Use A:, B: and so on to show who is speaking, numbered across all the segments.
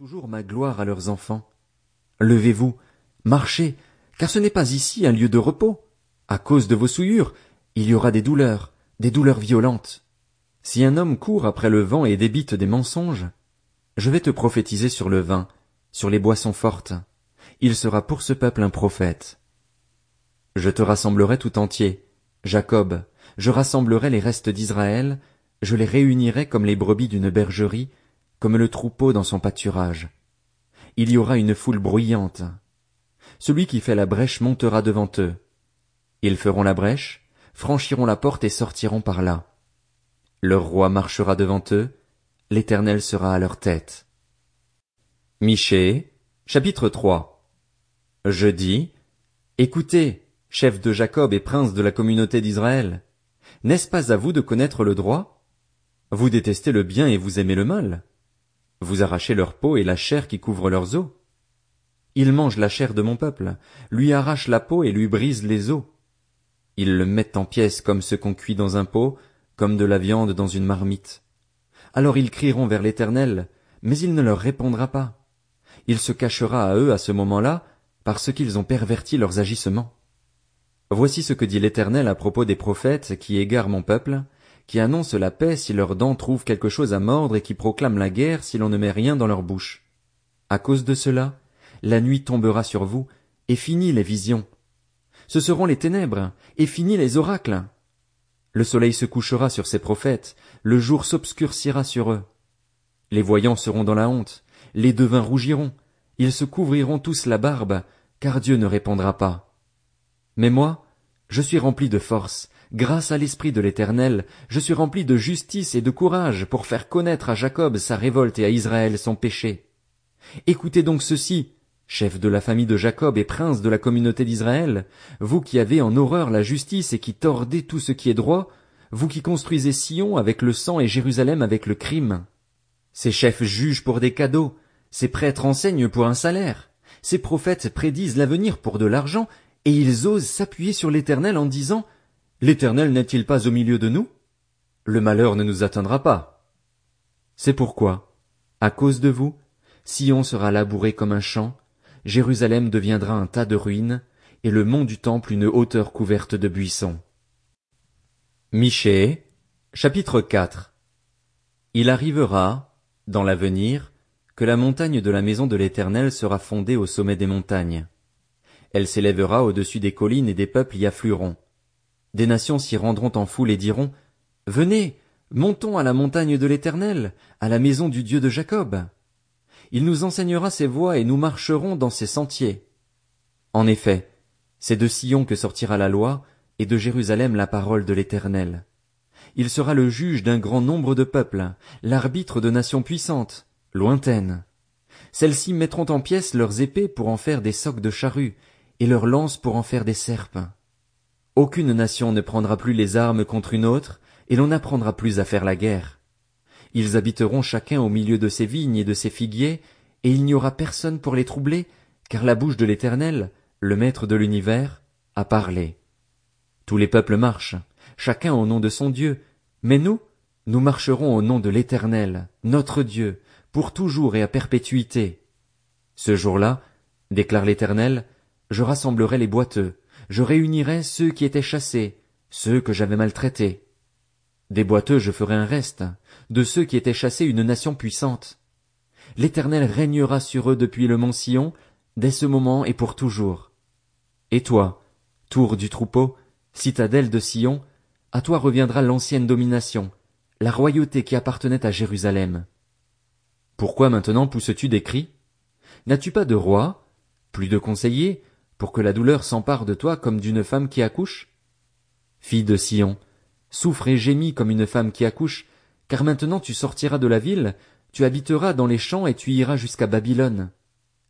A: toujours ma gloire à leurs enfants. Levez-vous, marchez, car ce n'est pas ici un lieu de repos. À cause de vos souillures, il y aura des douleurs, des douleurs violentes. Si un homme court après le vent et débite des mensonges, je vais te prophétiser sur le vin, sur les boissons fortes. Il sera pour ce peuple un prophète. Je te rassemblerai tout entier, Jacob, je rassemblerai les restes d'Israël, je les réunirai comme les brebis d'une bergerie, comme le troupeau dans son pâturage. Il y aura une foule bruyante. Celui qui fait la brèche montera devant eux. Ils feront la brèche, franchiront la porte et sortiront par là. Leur roi marchera devant eux, l'Éternel sera à leur tête. Michée, chapitre 3 Je dis, Écoutez, chef de Jacob et prince de la communauté d'Israël, n'est-ce pas à vous de connaître le droit? Vous détestez le bien et vous aimez le mal. Vous arrachez leur peau et la chair qui couvre leurs os. Ils mangent la chair de mon peuple, lui arrachent la peau et lui brisent les os. Ils le mettent en pièces comme ce qu'on cuit dans un pot, comme de la viande dans une marmite. Alors ils crieront vers l'Éternel, mais il ne leur répondra pas. Il se cachera à eux à ce moment-là, parce qu'ils ont perverti leurs agissements. Voici ce que dit l'Éternel à propos des prophètes qui égarent mon peuple, qui annoncent la paix si leurs dents trouvent quelque chose à mordre et qui proclament la guerre si l'on ne met rien dans leur bouche. À cause de cela, la nuit tombera sur vous, et finit les visions. Ce seront les ténèbres, et finit les oracles. Le soleil se couchera sur ces prophètes, le jour s'obscurcira sur eux. Les voyants seront dans la honte, les devins rougiront, ils se couvriront tous la barbe, car Dieu ne répondra pas. Mais moi, je suis rempli de force, Grâce à l'Esprit de l'Éternel, je suis rempli de justice et de courage pour faire connaître à Jacob sa révolte et à Israël son péché. Écoutez donc ceci, chef de la famille de Jacob et prince de la communauté d'Israël, vous qui avez en horreur la justice et qui tordez tout ce qui est droit, vous qui construisez Sion avec le sang et Jérusalem avec le crime. Ces chefs jugent pour des cadeaux, ces prêtres enseignent pour un salaire, ces prophètes prédisent l'avenir pour de l'argent, et ils osent s'appuyer sur l'Éternel en disant L'Éternel n'est-il pas au milieu de nous? Le malheur ne nous atteindra pas. C'est pourquoi, à cause de vous, Sion sera labouré comme un champ, Jérusalem deviendra un tas de ruines, et le mont du temple une hauteur couverte de buissons. Michée, chapitre 4 Il arrivera, dans l'avenir, que la montagne de la maison de l'Éternel sera fondée au sommet des montagnes. Elle s'élèvera au-dessus des collines et des peuples y afflueront. Des nations s'y rendront en foule et diront, Venez, montons à la montagne de l'Éternel, à la maison du Dieu de Jacob. Il nous enseignera ses voies et nous marcherons dans ses sentiers. En effet, c'est de Sion que sortira la loi, et de Jérusalem la parole de l'Éternel. Il sera le juge d'un grand nombre de peuples, l'arbitre de nations puissantes, lointaines. Celles-ci mettront en pièces leurs épées pour en faire des socs de charrues, et leurs lances pour en faire des serpes. Aucune nation ne prendra plus les armes contre une autre, et l'on n'apprendra plus à faire la guerre. Ils habiteront chacun au milieu de ses vignes et de ses figuiers, et il n'y aura personne pour les troubler, car la bouche de l'Éternel, le Maître de l'univers, a parlé. Tous les peuples marchent, chacun au nom de son Dieu, mais nous, nous marcherons au nom de l'Éternel, notre Dieu, pour toujours et à perpétuité. Ce jour-là, déclare l'Éternel, je rassemblerai les boiteux, je réunirai ceux qui étaient chassés, ceux que j'avais maltraités. Des boiteux je ferai un reste, de ceux qui étaient chassés une nation puissante. L'Éternel régnera sur eux depuis le mont Sion, dès ce moment et pour toujours. Et toi, tour du troupeau, citadelle de Sion, à toi reviendra l'ancienne domination, la royauté qui appartenait à Jérusalem. Pourquoi maintenant pousses-tu des cris? N'as-tu pas de roi, plus de conseillers, pour que la douleur s'empare de toi comme d'une femme qui accouche? Fille de Sion, souffre et gémis comme une femme qui accouche, car maintenant tu sortiras de la ville, tu habiteras dans les champs et tu iras jusqu'à Babylone.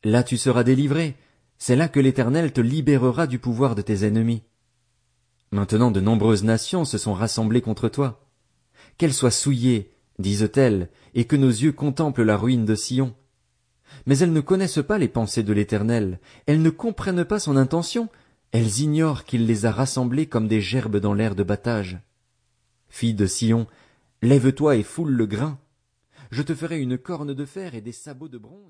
A: Là tu seras délivré, c'est là que l'Éternel te libérera du pouvoir de tes ennemis. Maintenant de nombreuses nations se sont rassemblées contre toi. Qu'elles soient souillées, disent-elles, et que nos yeux contemplent la ruine de Sion mais elles ne connaissent pas les pensées de l'Éternel, elles ne comprennent pas son intention, elles ignorent qu'il les a rassemblées comme des gerbes dans l'air de battage. Fille de Sion, lève-toi et foule le grain. Je te ferai une corne de fer et des sabots de bronze.